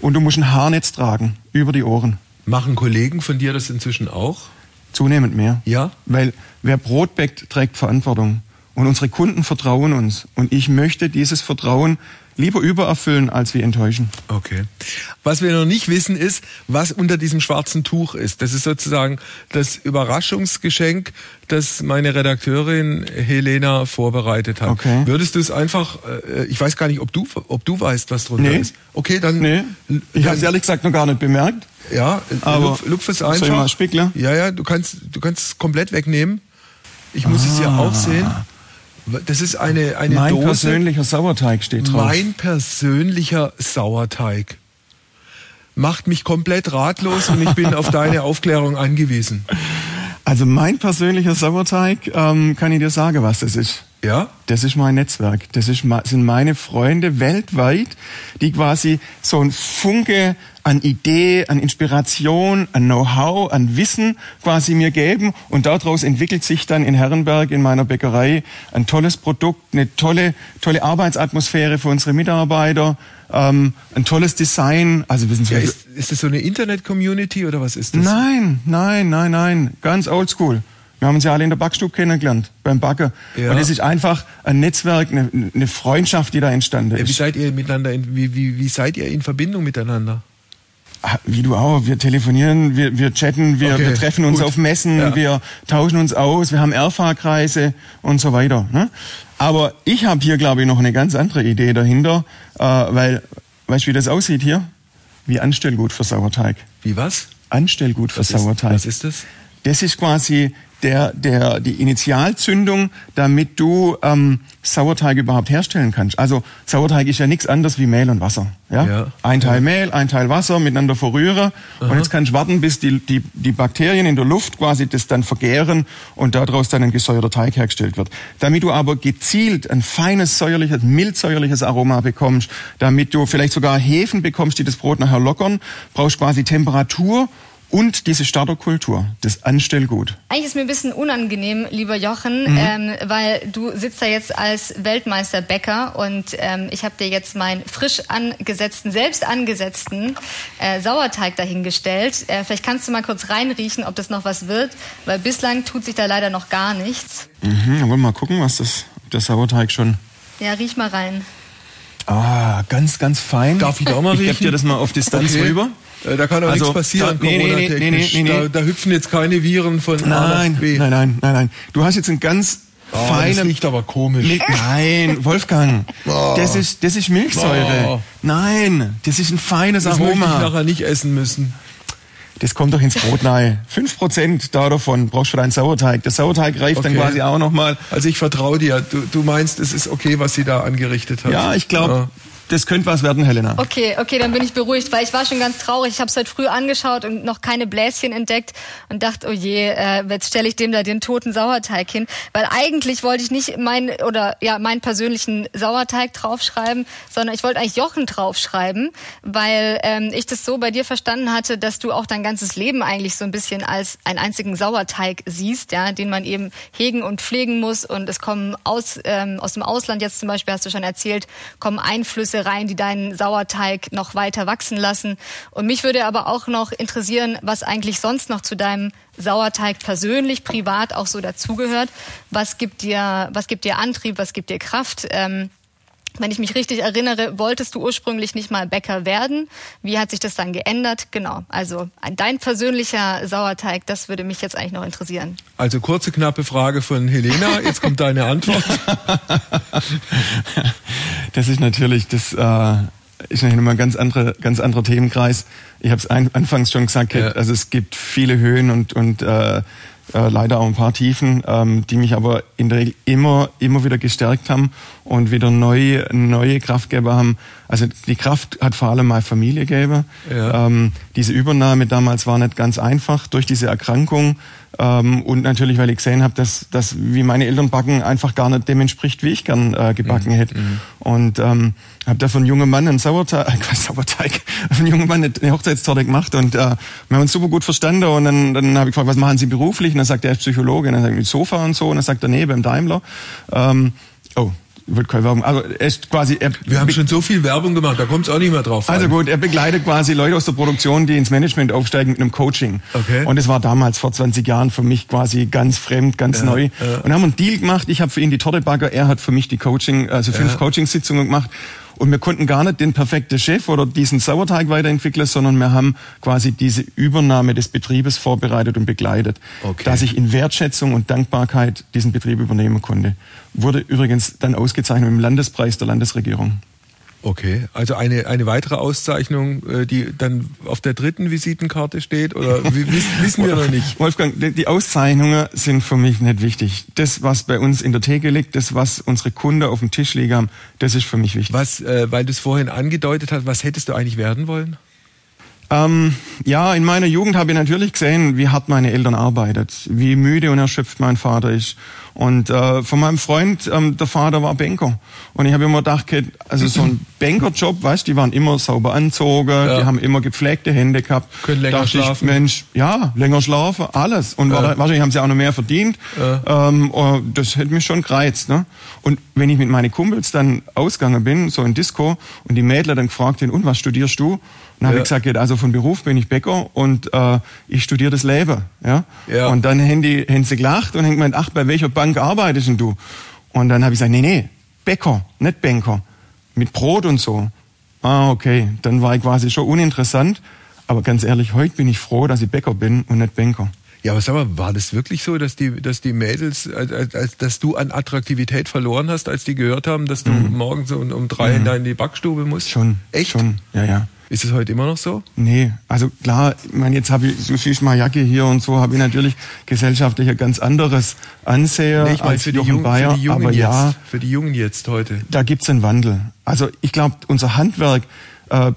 und du musst ein Haarnetz tragen über die Ohren. Machen Kollegen von dir das inzwischen auch? Zunehmend mehr. Ja? Weil wer Brot bäckt, trägt Verantwortung. Und unsere Kunden vertrauen uns. Und ich möchte dieses Vertrauen lieber übererfüllen als wie enttäuschen. Okay. Was wir noch nicht wissen ist, was unter diesem schwarzen Tuch ist. Das ist sozusagen das Überraschungsgeschenk, das meine Redakteurin Helena vorbereitet hat. Okay. Würdest du es einfach, äh, ich weiß gar nicht, ob du, ob du weißt, was drunter Nee. ist. Okay, dann. Nee, ich habe es ehrlich gesagt noch gar nicht bemerkt. Ja, Aber lupf, es soll ich einfach. mal spickeln? Ja, ja, du kannst, du kannst es komplett wegnehmen. Ich muss es hier auch sehen. Das ist eine, eine mein Dose. persönlicher Sauerteig steht drauf. Mein persönlicher Sauerteig. Macht mich komplett ratlos und ich bin auf deine Aufklärung angewiesen. Also mein persönlicher Sauerteig, ähm, kann ich dir sagen, was das ist. Ja? Das ist mein Netzwerk. Das ist, sind meine Freunde weltweit, die quasi so ein Funke an Idee, an Inspiration, an Know-how, an Wissen quasi mir geben. Und daraus entwickelt sich dann in Herrenberg, in meiner Bäckerei, ein tolles Produkt, eine tolle, tolle Arbeitsatmosphäre für unsere Mitarbeiter, ähm, ein tolles Design. Also wissen Sie, ja ist, ist das so eine Internet-Community oder was ist das? Nein, nein, nein, nein. Ganz oldschool. Wir haben uns ja alle in der Backstube kennengelernt, beim Backen. Ja. Und es ist einfach ein Netzwerk, eine, eine Freundschaft, die da entstanden Ja, Wie ist. seid ihr miteinander, in, wie, wie, wie seid ihr in Verbindung miteinander? Ah, Wie du auch. Wir telefonieren, wir, wir chatten, wir, Okay, wir treffen uns gut. auf Messen, Ja. wir tauschen uns aus, wir haben Erfahrkreise und so weiter. Ne? Aber ich habe hier, glaube ich, noch eine ganz andere Idee dahinter, äh, weil, weißt du, wie das aussieht hier? Wie Anstellgut für Sauerteig. Wie was? Anstellgut für Was ist, Sauerteig. was ist das? Das ist quasi der, der, die Initialzündung, damit du ähm, Sauerteig überhaupt herstellen kannst. Also Sauerteig ist ja nichts anderes wie Mehl und Wasser. Ja? Ja. Ein Teil Mehl, ein Teil Wasser miteinander verrühren. Und jetzt kannst du warten, bis die, die, die Bakterien in der Luft quasi das dann vergären und daraus dann ein gesäuerter Teig hergestellt wird. Damit du aber gezielt ein feines säuerliches, mild-säuerliches Aroma bekommst, damit du vielleicht sogar Hefen bekommst, die das Brot nachher lockern, brauchst du quasi Temperatur und diese Starterkultur, das Anstellgut. Eigentlich ist mir ein bisschen unangenehm, lieber Jochen, Mhm. ähm, weil du sitzt da jetzt als Weltmeisterbäcker und ähm, ich habe dir jetzt meinen frisch angesetzten, selbst angesetzten äh, Sauerteig dahingestellt. Äh, vielleicht kannst du mal kurz reinriechen, ob das noch was wird, weil bislang tut sich da leider noch gar nichts. Mhm, dann wollen wir mal gucken, was das, der Sauerteig schon. Ja, riech mal rein. Ah, ganz, ganz fein. Darf ich da auch mal Ich gebe riechen? dir das mal auf Distanz Okay. rüber. Äh, Da kann auch Also, nichts passieren, da- nee, nee, nee, Corona-technisch. nee, nee, nee. Da, da hüpfen jetzt keine Viren von A nach Nein, B. nein, nein, nein, nein. Du hast jetzt einen ganz Oh, das feinen. riecht aber komisch. Nein, Wolfgang. Oh. Das ist, das ist Milchsäure. Oh. Nein, das ist ein feines Das möchte ich Aroma. nachher nicht essen müssen. Das kommt doch ins Brot nahe. 5% da davon brauchst du für deinen Sauerteig. Der Sauerteig reift dann Okay. quasi auch nochmal. Also ich vertraue dir. Du, du meinst, es ist okay, was sie da angerichtet hat. Ja, ich glaube, Ja. Das könnte was werden, Helena. Okay, okay, dann bin ich beruhigt, weil ich war schon ganz traurig. Ich habe es heute früh angeschaut und noch keine Bläschen entdeckt und dachte, oh je, äh, jetzt stelle ich dem da den toten Sauerteig hin, weil eigentlich wollte ich nicht meinen oder ja meinen persönlichen Sauerteig draufschreiben, sondern ich wollte eigentlich Jochen draufschreiben, weil ähm, ich das so bei dir verstanden hatte, dass du auch dein ganzes Leben eigentlich so ein bisschen als einen einzigen Sauerteig siehst, ja, den man eben hegen und pflegen muss und es kommen aus ähm, aus dem Ausland jetzt zum Beispiel hast du schon erzählt, kommen Einflüsse rein, die deinen Sauerteig noch weiter wachsen lassen. Und mich würde aber auch noch interessieren, was eigentlich sonst noch zu deinem Sauerteig persönlich, privat auch so dazugehört. Was gibt dir, was gibt dir Antrieb, was gibt dir Kraft? Ähm, wenn ich mich richtig erinnere, wolltest du ursprünglich nicht mal Bäcker werden. Wie hat sich das dann geändert? Genau. Also ein- dein persönlicher Sauerteig, das würde mich jetzt eigentlich noch interessieren. Also kurze, knappe Frage von Helena. Jetzt kommt deine Antwort. Das ist natürlich, das äh, ist natürlich nochmal ein ganz anderer, ganz anderer Themenkreis. Ich habe es anfangs schon gesagt, Ja. also es gibt viele Höhen und, und äh, äh, leider auch ein paar Tiefen, ähm, die mich aber in der Regel immer, immer wieder gestärkt haben und wieder neue, neue Kraftgeber haben. Also die Kraft hat vor allem meine Familie gegeben. Ja. Ähm, diese Übernahme damals war nicht ganz einfach durch diese Erkrankung ähm, und natürlich, weil ich gesehen habe, dass, dass wie meine Eltern backen einfach gar nicht dem entspricht, wie ich gern äh, gebacken hätte. Und ähm, habe da von jungen Mann einen Sauerteig, äh, Sauerteig, von jungen Mann eine Hochzeitstorte gemacht und äh, wir haben uns super gut verstanden und dann, dann habe ich gefragt, was machen Sie beruflich? Und dann sagt er, er ist Psychologe und dann sagt er, mit Sofa und so und dann sagt er, nee, beim Daimler. Ähm, oh, will keine Werbung. Also er ist quasi. Er Wir haben schon so viel Werbung gemacht, da kommt es auch nicht mehr drauf. Also an. gut, er begleitet quasi Leute aus der Produktion, die ins Management aufsteigen mit einem Coaching. Okay. Und es war damals vor 20 Jahren für mich quasi ganz fremd, ganz Ja, neu. ja. Und haben einen Deal gemacht. Ich habe für ihn die Tortebagger, er hat für mich die Coaching, also fünf Ja. Coachingsitzungen gemacht. Und wir konnten gar nicht den perfekten Chef oder diesen Sauerteig weiterentwickeln, sondern wir haben quasi diese Übernahme des Betriebes vorbereitet und begleitet, Okay. dass ich in Wertschätzung und Dankbarkeit diesen Betrieb übernehmen konnte. Wurde übrigens dann ausgezeichnet mit dem Landespreis der Landesregierung. Okay, also eine, eine weitere Auszeichnung, äh, die dann auf der dritten Visitenkarte steht, oder wi- wiss, wissen wir noch nicht? Wolfgang, die- die Auszeichnungen sind für mich nicht wichtig. Das, was bei uns in der Theke liegt, das, was unsere Kunden auf dem Tisch liegen haben, das ist für mich wichtig. Was, äh, weil du es vorhin angedeutet hast, was hättest du eigentlich werden wollen? Ähm, ja, in meiner Jugend habe ich natürlich gesehen, wie hart meine Eltern arbeitet, wie müde und erschöpft mein Vater ist. Und äh, von meinem Freund, ähm, der Vater war Banker. Und ich habe immer gedacht, also so ein Bankerjob, weißt, die waren immer sauber anzogen, Ja. die haben immer gepflegte Hände gehabt. Können länger Dachte schlafen. Ich, Mensch, ja, länger schlafen, alles. Und Ja. wahrscheinlich haben sie auch noch mehr verdient. Ja. Ähm, oh, das hätte mich schon gereizt. Ne? Und wenn ich mit meinen Kumpels dann ausgegangen bin, so in Disco, und die Mädler dann gefragt haben, und was studierst du? Dann habe Ja. ich gesagt, also von Beruf bin ich Bäcker und äh, ich studiere das Leben. Ja? Ja. Und dann haben, die, haben sie gelacht und haben gemeint, ach, bei welcher Bank arbeitest denn du? Und dann habe ich gesagt, nee, nee, Bäcker, nicht Banker. Mit Brot und so. Ah, okay. Dann war ich quasi schon uninteressant. Aber ganz ehrlich, heute bin ich froh, dass ich Bäcker bin und nicht Banker. Ja, aber sag mal, war das wirklich so, dass die, dass die Mädels, als, als, dass du an Attraktivität verloren hast, als die gehört haben, dass du morgens um, um drei in deine Backstube musst? Mhm. Schon. Echt? Schon, ja, ja. Ist es heute immer noch so? Nee, also klar, ich meine, jetzt habe ich, mal Jacke hier und so, habe ich natürlich gesellschaftlich ein ganz anderes Ansehen Nee, ich meine als für die, Jungen, Bayer, für die Jungen aber jetzt. ja, Für die Jungen jetzt heute. da gibt's einen Wandel. Also ich glaube, unser Handwerk äh,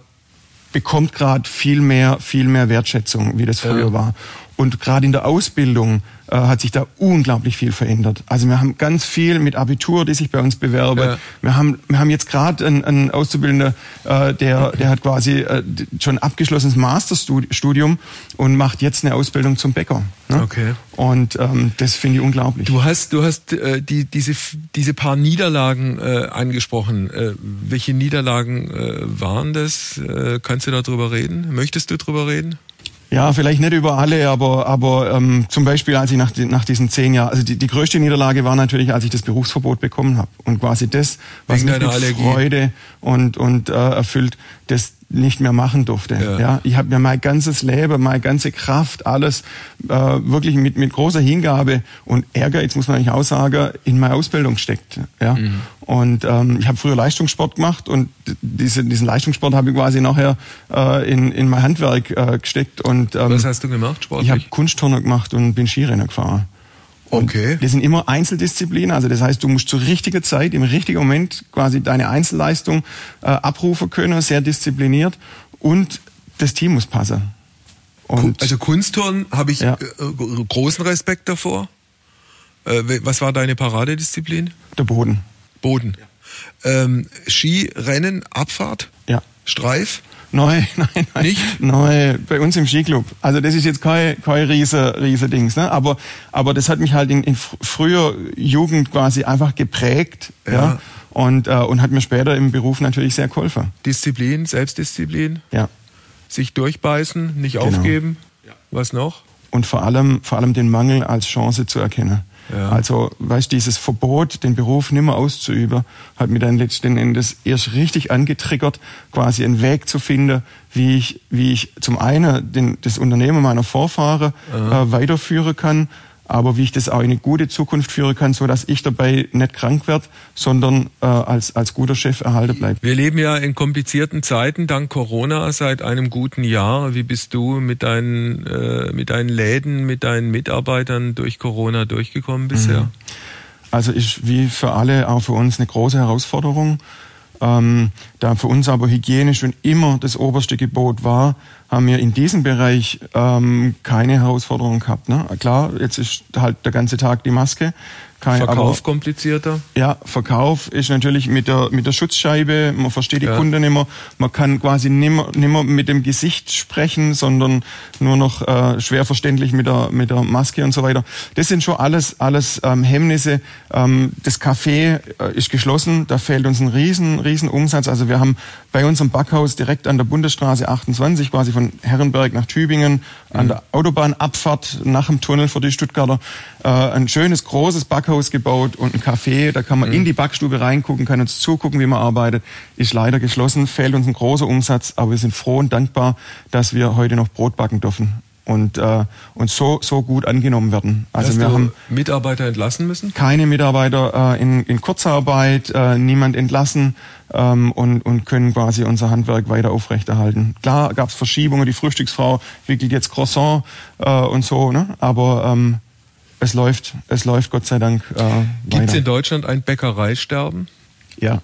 bekommt gerade viel mehr, viel mehr Wertschätzung, wie das früher Ja. war. Und gerade in der Ausbildung äh, hat sich da unglaublich viel verändert. Also wir haben ganz viel mit Abitur, die sich bei uns bewerben. Ja. Wir haben, wir haben jetzt gerade einen, einen Auszubildender, äh, der, der hat quasi äh, schon abgeschlossenes Masterstudium und macht jetzt eine Ausbildung zum Bäcker. Ne? Okay. Und ähm, das finde ich unglaublich. Du hast, du hast äh, die, diese, diese paar Niederlagen äh, angesprochen. Äh, welche Niederlagen äh, waren das? Äh, kannst du darüber reden? Möchtest du darüber reden? Ja, vielleicht nicht über alle, aber, aber ähm, zum Beispiel, als ich nach, nach diesen zehn Jahren, also die, die größte Niederlage war natürlich, als ich das Berufsverbot bekommen habe. Und quasi das, was Wegen mich mit Allergie. Freude und, und äh, erfüllt, das nicht mehr machen durfte. Ja. Ja. Ich habe mir mein ganzes Leben, meine ganze Kraft, alles äh, wirklich mit, mit großer Hingabe und Ehrgeiz, muss man eigentlich auch sagen, in meine Ausbildung gesteckt. Ja. Mhm. Und ähm, ich habe früher Leistungssport gemacht und diese, diesen Leistungssport habe ich quasi nachher äh, in, in mein Handwerk äh, gesteckt. Und, ähm, Was hast du gemacht, ich sportlich? habe Kunstturner gemacht und bin Skirenner gefahren. Und Okay. Das sind immer Einzeldisziplinen, also das heißt, du musst zur richtigen Zeit, im richtigen Moment quasi deine Einzelleistung äh, abrufen können, sehr diszipliniert und das Team muss passen. Und also Kunstturnen habe ich Ja. äh, großen Respekt davor. Äh, was war deine Paradedisziplin? der Boden. Boden. Ähm, Ski, Rennen, Abfahrt, Ja. Streif. Nein, nein, nein. Nicht? Nein, bei uns im Skiclub. Also das ist jetzt kein, kein riese, riese Dings, ne? Aber, aber das hat mich halt in, in fr- früher Jugend quasi einfach geprägt, ja. Ja. Und, äh, und hat mir später im Beruf natürlich sehr geholfen. Disziplin, Selbstdisziplin, Ja. sich durchbeißen, nicht Genau. aufgeben. Was noch? und vor allem, vor allem den Mangel als Chance zu erkennen. Ja. Also, weißt dieses Verbot, den Beruf nimmer auszuüben, hat mir dann letzten Endes erst richtig angetriggert, quasi einen Weg zu finden, wie ich, wie ich zum einen den, das Unternehmen meiner Vorfahren äh, weiterführen kann, aber wie ich das auch in eine gute Zukunft führen kann, so dass ich dabei nicht krank werde, sondern äh, als, als guter Chef erhalten bleibe. Wir leben ja in komplizierten Zeiten dank Corona seit einem guten Jahr. Wie bist du mit deinen, äh, mit deinen Läden, mit deinen Mitarbeitern durch Corona durchgekommen bisher? Also ist wie für alle, auch für uns eine große Herausforderung. Ähm, da für uns aber Hygiene schon immer das oberste Gebot war, haben wir in diesem Bereich ähm, keine Herausforderung gehabt. Ne? Klar, jetzt ist halt der ganze Tag die Maske. Kein, Verkauf aber, komplizierter? Ja, Verkauf ist natürlich mit der, mit der Schutzscheibe, man versteht die ja. Kunden immer, man kann quasi nimmer, nimmer mit dem Gesicht sprechen, sondern nur noch äh, schwer verständlich mit der, mit der Maske und so weiter. Das sind schon alles, alles ähm, Hemmnisse. Ähm, das Café äh, ist geschlossen, da fehlt uns ein riesen, riesen Umsatz. Also wir haben bei unserem Backhaus direkt an der Bundesstraße 28, quasi von Herrenberg nach Tübingen, mhm. an der Autobahnabfahrt nach dem Tunnel für die Stuttgarter, äh, ein schönes, großes Backhaus gebaut und ein Café. Da kann man mhm. in die Backstube reingucken, kann uns zugucken, wie man arbeitet. Ist leider geschlossen, fehlt uns ein großer Umsatz, aber wir sind froh und dankbar, dass wir heute noch Brot backen dürfen und, äh, und so, so gut angenommen werden. Also Hast wir haben Mitarbeiter entlassen müssen? Keine Mitarbeiter äh, in, in Kurzarbeit, äh, niemand entlassen ähm, und, und können quasi unser Handwerk weiter aufrechterhalten. Klar gab es Verschiebungen, die Frühstücksfrau wickelt jetzt Croissant äh, und so, ne? aber ähm, es läuft, es läuft Gott sei Dank äh, Gibt es in Deutschland ein Bäckereisterben? Ja,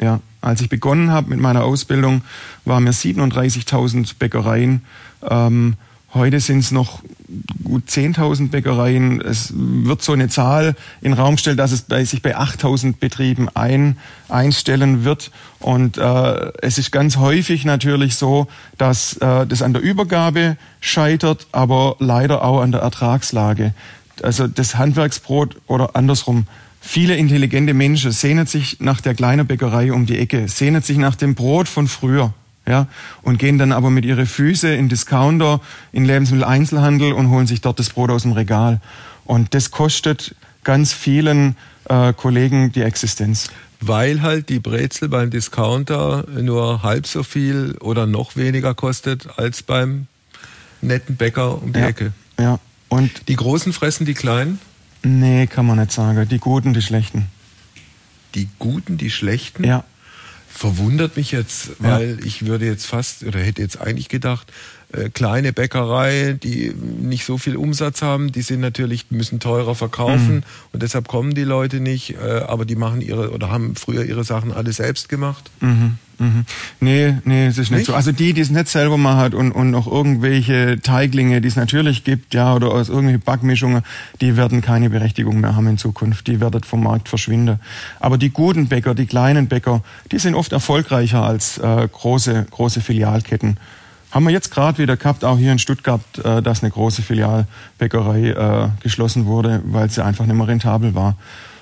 ja. Als ich begonnen habe mit meiner Ausbildung, waren mir 37.000 Bäckereien. Ähm, Heute sind es noch gut 10.000 Bäckereien. Es wird so eine Zahl in den Raum gestellt, dass es bei, sich bei 8.000 Betrieben ein, einstellen wird. Und äh, es ist ganz häufig natürlich so, dass äh, das an der Übergabe scheitert, aber leider auch an der Ertragslage. Also das Handwerksbrot oder andersrum. Viele intelligente Menschen sehnen sich nach der kleinen Bäckerei um die Ecke, sehnen sich nach dem Brot von früher ja, und gehen dann aber mit ihre Füße in Discounter, in Lebensmitteleinzelhandel und holen sich dort das Brot aus dem Regal. Und das kostet ganz vielen äh, Kollegen die Existenz. Weil halt die Brezel beim Discounter nur halb so viel oder noch weniger kostet als beim netten Bäcker um die ja, Ecke. Ja. Und die Großen fressen die Kleinen? Nee, kann man nicht sagen. Die Guten, die Schlechten. Die Guten, die Schlechten? Ja verwundert mich jetzt, weil ja. ich würde jetzt fast oder hätte jetzt eigentlich gedacht, kleine Bäckerei, die nicht so viel Umsatz haben, die sind natürlich müssen teurer verkaufen mhm. und deshalb kommen die Leute nicht, äh, aber die machen ihre oder haben früher ihre Sachen alle selbst gemacht. Mhm. Mhm. Nee, nee, es ist nicht, nicht, so. Also die, die es nicht selber machen und, und noch irgendwelche Teiglinge, die es natürlich gibt, ja, oder aus irgendwelche Backmischungen, die werden keine Berechtigung mehr haben in Zukunft. Die werden vom Markt verschwinden. Aber die guten Bäcker, die kleinen Bäcker, die sind oft erfolgreicher als äh, große, große Filialketten. Haben wir jetzt gerade wieder gehabt, auch hier in Stuttgart, äh, dass eine große Filialbäckerei äh, geschlossen wurde, weil sie einfach nicht mehr rentabel war.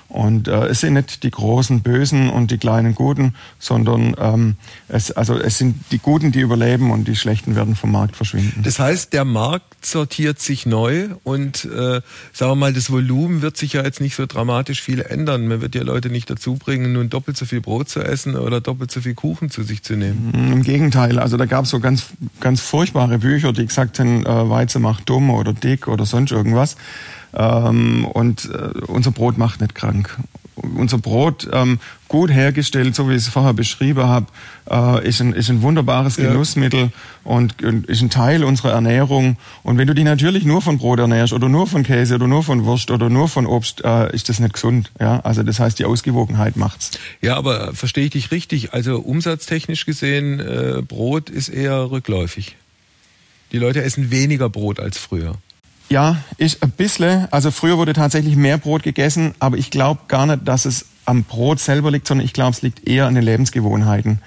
Und äh, es sind nicht die großen Bösen und die kleinen Guten, sondern ähm, es, also es sind die Guten, die überleben und die Schlechten werden vom Markt verschwinden. Das heißt, der Markt sortiert sich neu und äh, sagen wir mal, das Volumen wird sich ja jetzt nicht so dramatisch viel ändern. Man wird ja Leute nicht dazu bringen, nun doppelt so viel Brot zu essen oder doppelt so viel Kuchen zu sich zu nehmen. Mm, Im Gegenteil, also da gab es so ganz, ganz furchtbare Bücher, die gesagt haben, äh, Weizen macht dumm oder dick oder sonst irgendwas. Ähm, und äh, unser Brot macht nicht krank. Unser Brot, ähm, gut hergestellt, so wie ich es vorher beschrieben habe, äh, ist, ein, ist ein wunderbares Genussmittel ja. und, und, ist ein Teil unserer Ernährung. Und wenn du dich natürlich nur von Brot ernährst oder nur von Käse oder nur von Wurst oder nur von Obst, äh, ist das nicht gesund. Ja? Also das heißt, die Ausgewogenheit macht's. Ja, aber verstehe ich dich richtig? Also umsatztechnisch gesehen, äh, Brot ist eher rückläufig. Die Leute essen weniger Brot als früher. Ja, ich ein bisschen. Also früher wurde tatsächlich mehr Brot gegessen, aber ich glaube gar nicht, dass es am Brot selber liegt, sondern ich glaube, es liegt eher an den Lebensgewohnheiten.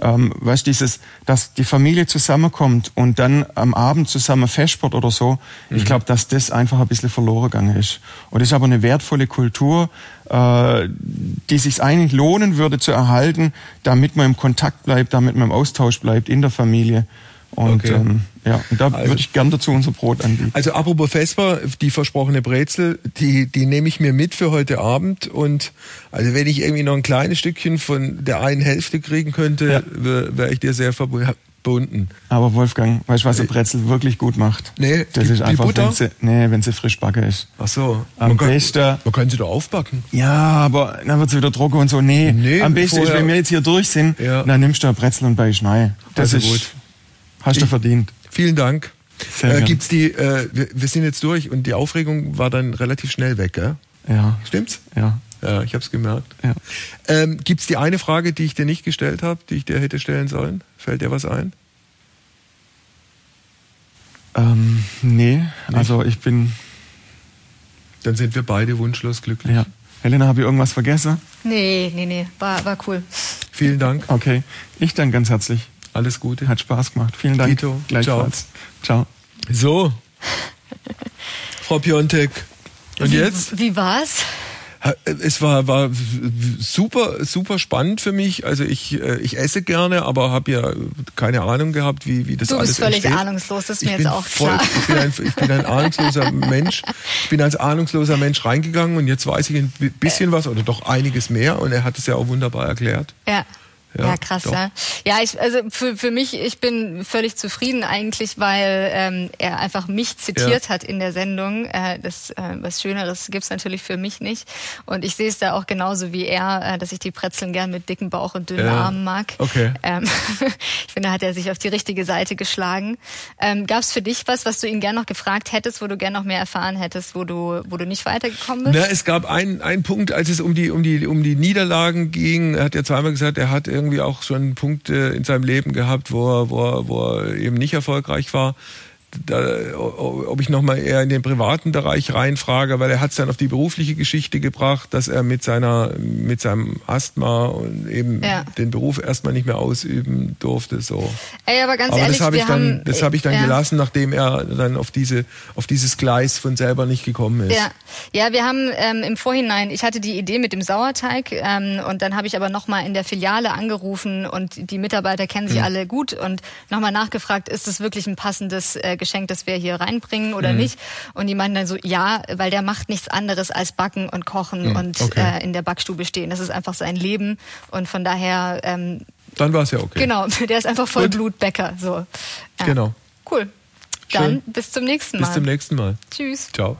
Ähm, weißt dieses, dass die Familie zusammenkommt und dann am Abend zusammen festsport oder so, mhm. ich glaube, dass das einfach ein bisschen verloren gegangen ist. Und das ist aber eine wertvolle Kultur, äh, die sich eigentlich lohnen würde zu erhalten, damit man im Kontakt bleibt, damit man im Austausch bleibt in der Familie. Und okay. ähm, ja, und da also, würde ich gern dazu unser Brot anbieten. Also apropos Vesper, die versprochene Brezel, die, die nehme ich mir mit für heute Abend. Und also wenn ich irgendwie noch ein kleines Stückchen von der einen Hälfte kriegen könnte, ja. wäre wär ich dir sehr verbunden. Aber Wolfgang, weißt du, was eine Brezel wirklich gut macht? Nee, das die, ist einfach, wenn sie, nee, wenn sie frisch backe ist. Ach so. Am man besten. Kann, man kann sie doch aufbacken. Ja, aber dann wird sie wieder trocken und so. Nee, nee am besten ist, wenn wir jetzt hier durch sind, ja. dann nimmst du eine Brezel und beißt rein. Das also ist gut. Hast du verdient. Vielen Dank. Äh, gibt's die, äh, wir, wir, sind jetzt durch und die Aufregung war dann relativ schnell weg, gell? Ja. Stimmt's? Ja. Ja, ich habe es gemerkt. Ja. Ähm, gibt's die eine Frage, die ich dir nicht gestellt habe, die ich dir hätte stellen sollen? Fällt dir was ein? Ähm, nee, also ich bin. Dann sind wir beide wunschlos glücklich. Ja. Helena, habe ich irgendwas vergessen? Nee, nee, nee, war, war cool. Vielen Dank. Okay, ich danke ganz herzlich. Alles Gute. Hat Spaß gemacht. Vielen Dank. Dito. Gleichfalls. Ciao. So, Frau Piontek. Und wie, jetzt? Wie war's? Es war, war super, super spannend für mich. Also ich, äh, ich esse gerne, aber habe ja keine Ahnung gehabt, wie, wie das Du alles bist völlig entsteht. ahnungslos, das ist Ich mir jetzt auch voll, klar. Ich bin, ein, ich bin ein ahnungsloser Mensch. Ich bin als ahnungsloser Mensch reingegangen und jetzt weiß ich ein bisschen was oder doch einiges mehr und er hat es ja auch wunderbar erklärt. Ja. Ja, Ja, krass, doch. ja. Ja, ich, also für, für mich, ich bin völlig zufrieden eigentlich, weil ähm, er einfach mich zitiert Ja. hat in der Sendung. Äh, das, äh, was Schöneres gibt's natürlich für mich nicht. Und ich sehe es da auch genauso wie er, äh, dass ich die Brezeln gern mit dicken Bauch und dünnen Ja. Armen mag. Okay. Ähm, ich finde, da hat er sich auf die richtige Seite geschlagen. Ähm, Gab es für dich was, was du ihn gern noch gefragt hättest, wo du gern noch mehr erfahren hättest, wo du, wo du nicht weitergekommen bist? Na, es gab einen, einen Punkt, als es um die, um die, um die Niederlagen ging. Er hat ja zweimal gesagt, er hat irgendwie auch schon Punkte in seinem Leben gehabt, wo er, wo er, wo er eben nicht erfolgreich war. Da, ob ich nochmal eher in den privaten Bereich reinfrage, weil er hat es dann auf die berufliche Geschichte gebracht, dass er mit seiner, mit seinem Asthma und eben Ja. den Beruf erstmal nicht mehr ausüben durfte. So. Ey, aber ganz Aber ehrlich, das habe ich dann, das habe ich dann ja. gelassen, nachdem er dann auf diese, auf dieses Gleis von selber nicht gekommen ist. Ja, ja, wir haben ähm, im Vorhinein, ich hatte die Idee mit dem Sauerteig ähm, und dann habe ich aber nochmal in der Filiale angerufen und die Mitarbeiter kennen sich alle gut und nochmal nachgefragt, ist es wirklich ein passendes äh, Geschenk, das wir hier reinbringen oder Mhm. nicht? Und die meinten dann so, ja, weil der macht nichts anderes als backen und kochen und Mhm. okay. äh, in der Backstube stehen. Das ist einfach sein Leben und von daher, ähm, Dann war es ja okay. genau, der ist einfach. Vollblutbäcker. So. Ja. Genau. Cool. Dann Schön. bis zum nächsten Mal. Bis zum nächsten Mal. Tschüss. Ciao.